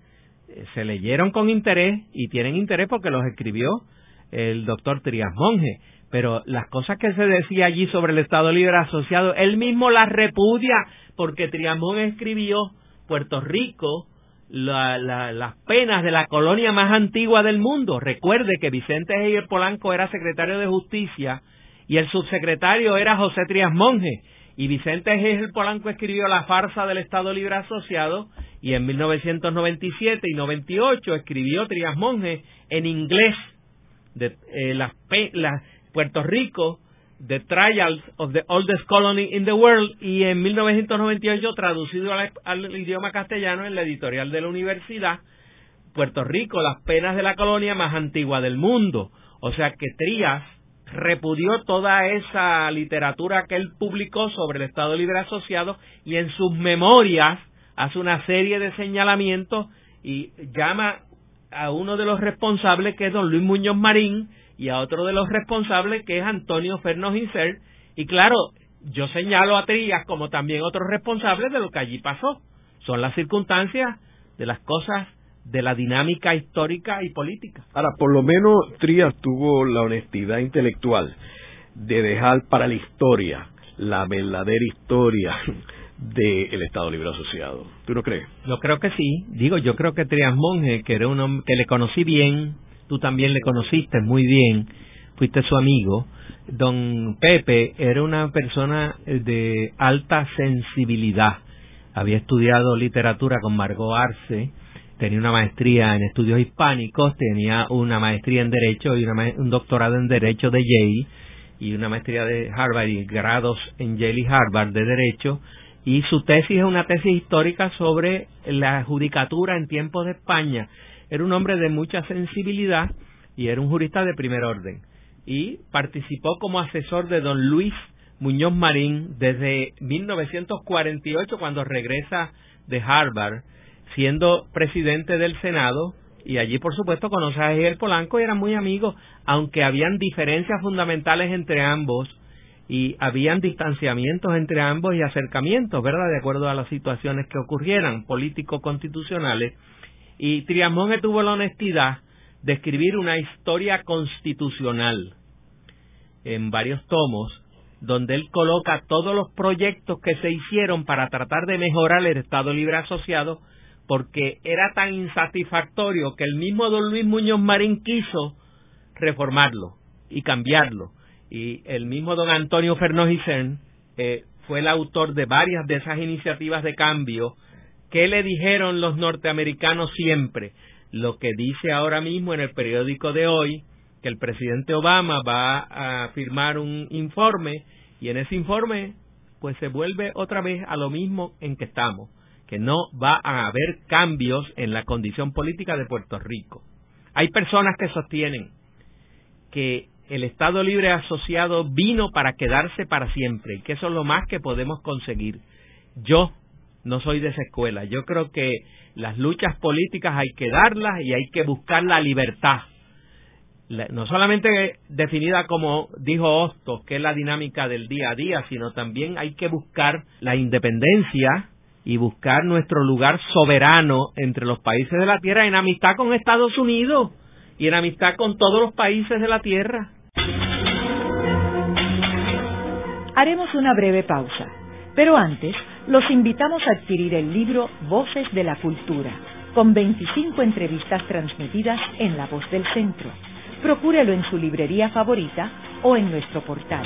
Eh, se leyeron con interés y tienen interés porque los escribió el doctor Trías Monge pero las cosas que se decía allí sobre el Estado Libre Asociado, él mismo las repudia porque Triamón escribió Puerto Rico las penas de la colonia más antigua del mundo. Recuerde que Vicente Heyer Polanco era secretario de Justicia y el subsecretario era José Trias Monge. Y Vicente Heyer Polanco escribió La farsa del Estado Libre Asociado y en 1997 y 98 escribió Trias Monge en inglés de, eh, las, Puerto Rico, The Trials of the Oldest Colony in the World, y en 1998 traducido al, idioma castellano en la editorial de la universidad, Puerto Rico, las penas de la colonia más antigua del mundo. O sea que Trías repudió toda esa literatura que él publicó sobre el Estado Libre Asociado y en sus memorias hace una serie de señalamientos y llama a uno de los responsables que es don Luis Muñoz Marín y a otro de los responsables que es Antonio Fernández Y claro, yo señalo a Trías como también otros responsables de lo que allí pasó. Son las circunstancias de las cosas de la dinámica histórica y política. Ahora, por lo menos Trías tuvo la honestidad intelectual de dejar para la historia la verdadera historia del Estado Libre Asociado. ¿Tú no crees? Yo creo que sí. Digo, yo creo que Trías Monge, que era un hombre que le conocí bien, tú también le conociste muy bien, fuiste su amigo. Don Pepe era una persona de alta sensibilidad. Había estudiado literatura con Margot Arce, tenía una maestría en estudios hispánicos, tenía una maestría en Derecho y un doctorado en Derecho de Yale y una maestría de Harvard y grados en Yale y Harvard de Derecho. Y su tesis es una tesis histórica sobre la judicatura en tiempos de España era un hombre de mucha sensibilidad y era un jurista de primer orden. Y participó como asesor de don Luis Muñoz Marín desde 1948 cuando regresa de Harvard, siendo presidente del Senado y allí por supuesto conoce a Eger Polanco y eran muy amigos, aunque habían diferencias fundamentales entre ambos y habían distanciamientos entre ambos y acercamientos, ¿verdad? De acuerdo a las situaciones que ocurrieran político-constitucionales y Triamonge tuvo la honestidad de escribir una historia constitucional en varios tomos, donde él coloca todos los proyectos que se hicieron para tratar de mejorar el Estado Libre Asociado, porque era tan insatisfactorio que el mismo don Luis Muñoz Marín quiso reformarlo y cambiarlo. Y el mismo don Antonio Fernández eh, fue el autor de varias de esas iniciativas de cambio ¿Qué le dijeron los norteamericanos siempre? Lo que dice ahora mismo en el periódico de hoy, que el presidente Obama va a firmar un informe y en ese informe pues se vuelve otra vez a lo mismo en que estamos, que no va a haber cambios en la condición política de Puerto Rico. Hay personas que sostienen que el Estado Libre Asociado vino para quedarse para siempre y que eso es lo más que podemos conseguir. Yo no soy de esa escuela. Yo creo que las luchas políticas hay que darlas y hay que buscar la libertad. No solamente definida como dijo Hostos, que es la dinámica del día a día, sino también hay que buscar la independencia y buscar nuestro lugar soberano entre los países de la Tierra en amistad con Estados Unidos y en amistad con todos los países de la Tierra. Haremos una breve pausa, pero antes los invitamos a adquirir el libro Voces de la Cultura, con 25 entrevistas transmitidas en La Voz del Centro. Procúrelo en su librería favorita o en nuestro portal.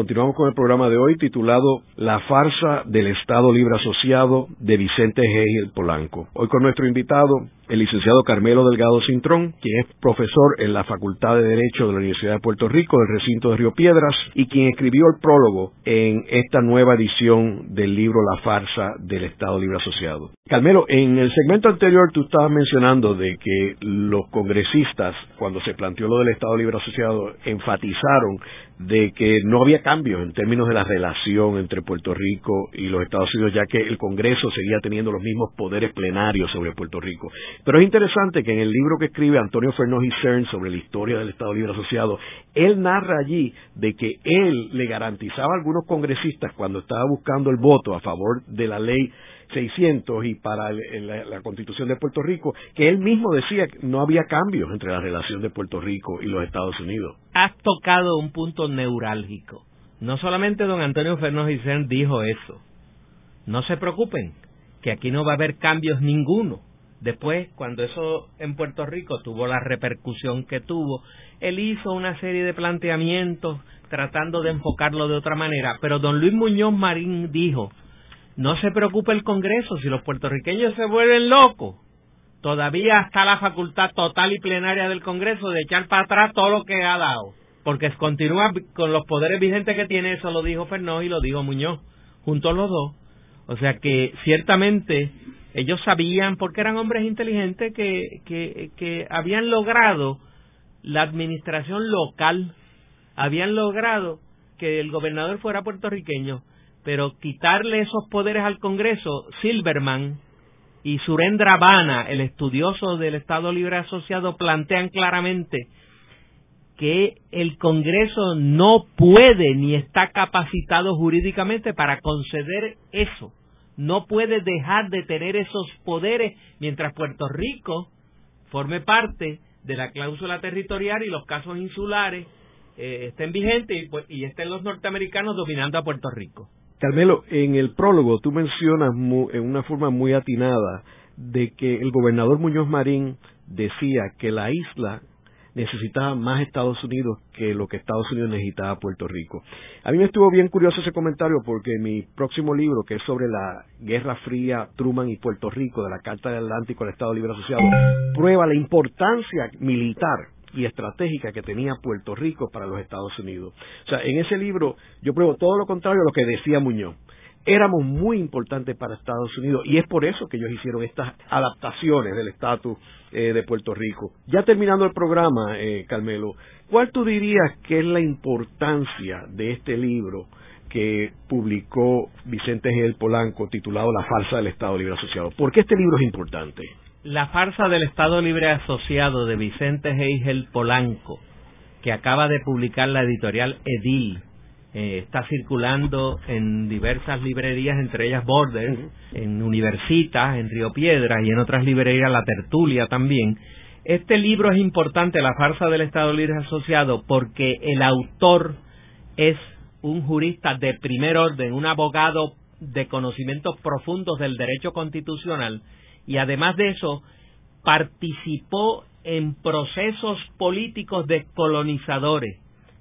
Continuamos con el programa de hoy titulado La farsa del Estado Libre Asociado de Vicente G. el Polanco. Hoy con nuestro invitado, el licenciado Carmelo Delgado Cintrón, quien es profesor en la Facultad de Derecho de la Universidad de Puerto Rico del recinto de Río Piedras y quien escribió el prólogo en esta nueva edición del libro La farsa del Estado Libre Asociado. Carmelo, en el segmento anterior tú estabas mencionando de que los congresistas, cuando se planteó lo del Estado Libre Asociado, enfatizaron de que no había cambios en términos de la relación entre Puerto Rico y los Estados Unidos, ya que el Congreso seguía teniendo los mismos poderes plenarios sobre Puerto Rico. Pero es interesante que en el libro que escribe Antonio Fernández Cern sobre la historia del Estado Libre Asociado, él narra allí de que él le garantizaba a algunos congresistas cuando estaba buscando el voto a favor de la ley 600 y para la, Constitución de Puerto Rico, que él mismo decía que no había cambios entre la relación de Puerto Rico y los Estados Unidos. Has tocado un punto neurálgico. No solamente don Antonio Fernández Cern dijo eso. No se preocupen, que aquí no va a haber cambios ninguno. Después, cuando eso en Puerto Rico tuvo la repercusión que tuvo, él hizo una serie de planteamientos tratando de enfocarlo de otra manera, pero don Luis Muñoz Marín dijo, no se preocupe el Congreso, si los puertorriqueños se vuelven locos, todavía está la facultad total y plenaria del Congreso de echar para atrás todo lo que ha dado, porque continúa con los poderes vigentes que tiene, eso lo dijo Fernó y lo dijo Muñoz, juntos los dos. O sea que ciertamente ellos sabían, porque eran hombres inteligentes, que, que, que habían logrado la administración local, habían logrado que el gobernador fuera puertorriqueño, pero quitarle esos poderes al Congreso, Silverman y Surendra Bana, el estudioso del Estado Libre Asociado, plantean claramente que el Congreso no puede ni está capacitado jurídicamente para conceder eso no puede dejar de tener esos poderes mientras Puerto Rico forme parte de la cláusula territorial y los casos insulares eh, estén vigentes y, pues, y estén los norteamericanos dominando a Puerto Rico. Carmelo, en el prólogo tú mencionas en una forma muy atinada de que el gobernador Muñoz Marín decía que la isla necesitaba más Estados Unidos que lo que Estados Unidos necesitaba Puerto Rico. A mí me estuvo bien curioso ese comentario porque mi próximo libro, que es sobre la Guerra Fría, Truman y Puerto Rico, de la Carta del Atlántico al Estado Libre Asociado, prueba la importancia militar y estratégica que tenía Puerto Rico para los Estados Unidos. O sea, en ese libro yo pruebo todo lo contrario a lo que decía Muñoz éramos muy importantes para Estados Unidos y es por eso que ellos hicieron estas adaptaciones del estatus eh, de Puerto Rico. Ya terminando el programa, eh, Carmelo, ¿cuál tú dirías que es la importancia de este libro que publicó Vicente G. Polanco titulado La farsa del Estado Libre Asociado? ¿Por qué este libro es importante? La farsa del Estado Libre Asociado de Vicente G. Polanco, que acaba de publicar la editorial Edil eh, está circulando en diversas librerías, entre ellas Borders, en Universitas, en Río Piedras y en otras librerías, La Tertulia también. Este libro es importante, La farsa del Estado Libre Asociado, porque el autor es un jurista de primer orden, un abogado de conocimientos profundos del derecho constitucional y además de eso participó en procesos políticos descolonizadores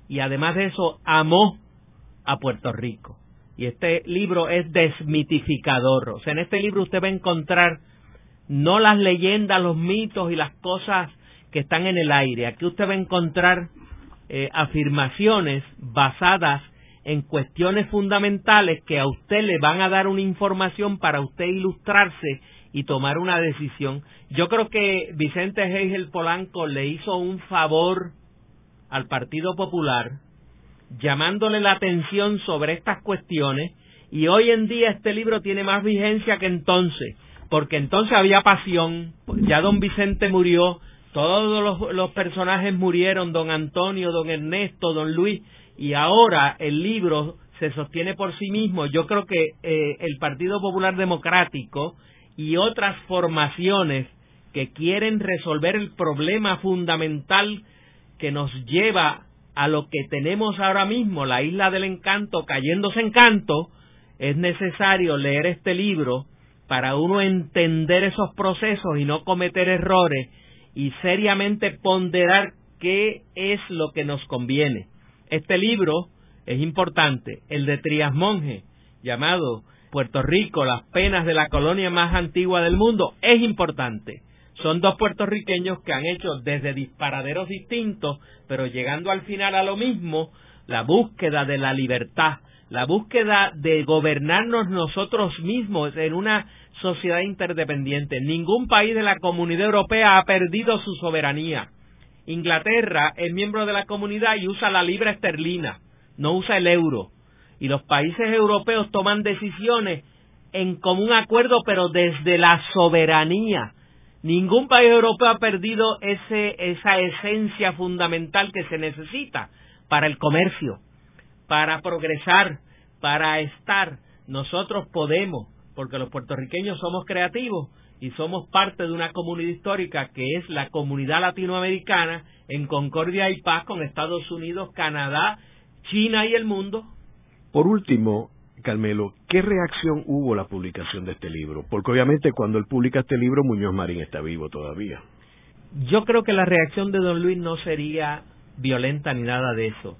y además de eso amó a Puerto Rico. Y este libro es desmitificador. O sea, en este libro usted va a encontrar no las leyendas, los mitos y las cosas que están en el aire. Aquí usted va a encontrar eh, afirmaciones basadas en cuestiones fundamentales que a usted le van a dar una información para usted ilustrarse y tomar una decisión. Yo creo que Vicente Heigel Polanco le hizo un favor al Partido Popular llamándole la atención sobre estas cuestiones y hoy en día este libro tiene más vigencia que entonces, porque entonces había pasión, ya don Vicente murió, todos los, personajes murieron, don Antonio, don Ernesto, don Luis, y ahora el libro se sostiene por sí mismo. Yo creo que eh, el Partido Popular Democrático y otras formaciones que quieren resolver el problema fundamental que nos lleva a lo que tenemos ahora mismo, la isla del encanto cayéndose en canto, es necesario leer este libro para uno entender esos procesos y no cometer errores y seriamente ponderar qué es lo que nos conviene. Este libro es importante, el de Trias Monge, llamado Puerto Rico, las penas de la colonia más antigua del mundo, es importante. Son dos puertorriqueños que han hecho desde disparaderos distintos, pero llegando al final a lo mismo, la búsqueda de la libertad, la búsqueda de gobernarnos nosotros mismos en una sociedad interdependiente. Ningún país de la comunidad europea ha perdido su soberanía. Inglaterra es miembro de la comunidad y usa la libra esterlina, no usa el euro. Y los países europeos toman decisiones en común acuerdo, pero desde la soberanía. Ningún país europeo ha perdido ese, esa esencia fundamental que se necesita para el comercio, para progresar, para estar. Nosotros podemos, porque los puertorriqueños somos creativos y somos parte de una comunidad histórica que es la comunidad latinoamericana en concordia y paz con Estados Unidos, Canadá, China y el mundo. Por último, Carmelo, ¿qué reacción hubo la publicación de este libro? Porque obviamente cuando él publica este libro, Muñoz Marín está vivo todavía. Yo creo que la reacción de don Luis no sería violenta ni nada de eso.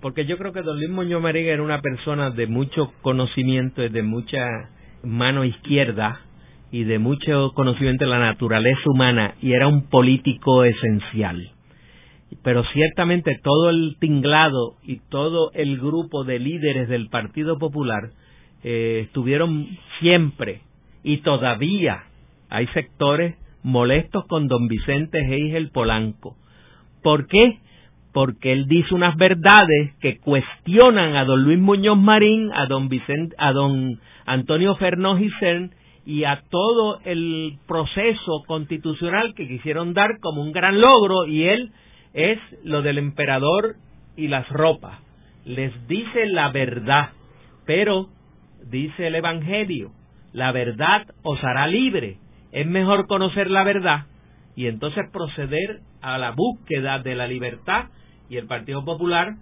Porque yo creo que don Luis Muñoz Marín era una persona de mucho conocimiento y de mucha mano izquierda y de mucho conocimiento de la naturaleza humana y era un político esencial. Pero ciertamente todo el tinglado y todo el grupo de líderes del Partido Popular eh, estuvieron siempre y todavía hay sectores molestos con don Vicente Heigel Polanco. ¿Por qué? Porque él dice unas verdades que cuestionan a don Luis Muñoz Marín, a don Vicente, a don Antonio Fernó Gisern y a todo el proceso constitucional que quisieron dar como un gran logro y él es lo del emperador y las ropas. Les dice la verdad, pero dice el Evangelio, la verdad os hará libre. Es mejor conocer la verdad y entonces proceder a la búsqueda de la libertad y el Partido Popular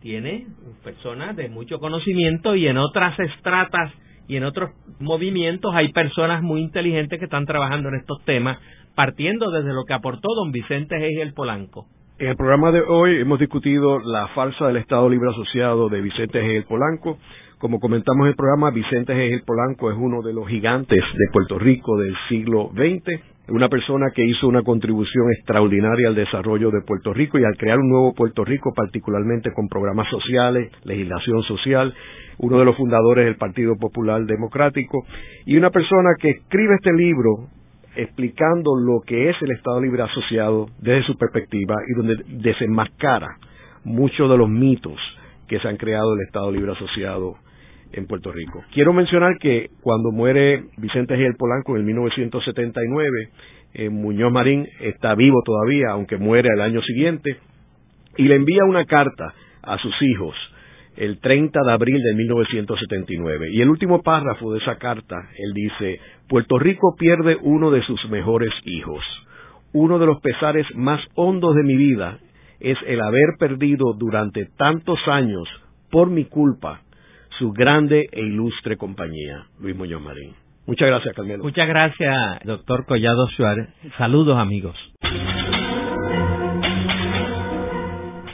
tiene personas de mucho conocimiento y en otras estratas y en otros movimientos hay personas muy inteligentes que están trabajando en estos temas, partiendo desde lo que aportó don Vicente Hegel Polanco. En el programa de hoy hemos discutido la falsa del Estado Libre Asociado de Vicente Hegel Polanco. Como comentamos en el programa, Vicente Hegel Polanco es uno de los gigantes de Puerto Rico del siglo XX, una persona que hizo una contribución extraordinaria al desarrollo de Puerto Rico y al crear un nuevo Puerto Rico, particularmente con programas sociales, legislación social, uno de los fundadores del Partido Popular Democrático, y una persona que escribe este libro explicando lo que es el Estado Libre Asociado desde su perspectiva y donde desenmascara muchos de los mitos que se han creado del Estado Libre Asociado en Puerto Rico. Quiero mencionar que cuando muere Vicente G. Polanco en 1979, eh, Muñoz Marín está vivo todavía, aunque muere el año siguiente, y le envía una carta a sus hijos el 30 de abril de 1979. Y el último párrafo de esa carta, él dice, Puerto Rico pierde uno de sus mejores hijos. Uno de los pesares más hondos de mi vida es el haber perdido durante tantos años, por mi culpa, su grande e ilustre compañía, Luis Muñoz Marín. Muchas gracias, Carmelo. Muchas gracias, doctor Collado Suárez. Saludos, amigos.